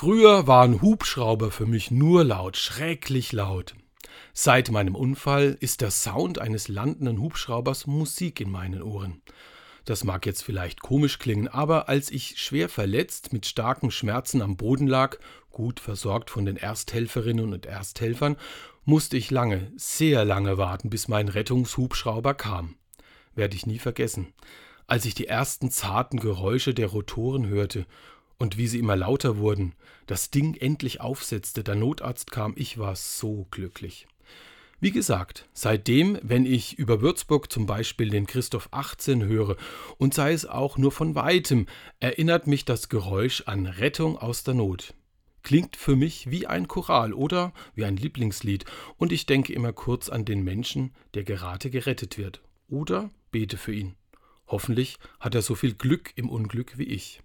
Früher waren Hubschrauber für mich nur laut, schrecklich laut. Seit meinem Unfall ist der Sound eines landenden Hubschraubers Musik in meinen Ohren. Das mag jetzt vielleicht komisch klingen, aber als ich schwer verletzt mit starken Schmerzen am Boden lag, gut versorgt von den Ersthelferinnen und Ersthelfern, musste ich lange, sehr lange warten, bis mein Rettungshubschrauber kam. Werde ich nie vergessen. Als ich die ersten zarten Geräusche der Rotoren hörte und wie sie immer lauter wurden, das Ding endlich aufsetzte, der Notarzt kam, ich war so glücklich. Wie gesagt, seitdem, wenn ich über Würzburg zum Beispiel den Christoph 18 höre, und sei es auch nur von weitem, erinnert mich das Geräusch an Rettung aus der Not. Klingt für mich wie ein Choral oder wie ein Lieblingslied, und ich denke immer kurz an den Menschen, der gerade gerettet wird, oder bete für ihn. Hoffentlich hat er so viel Glück im Unglück wie ich.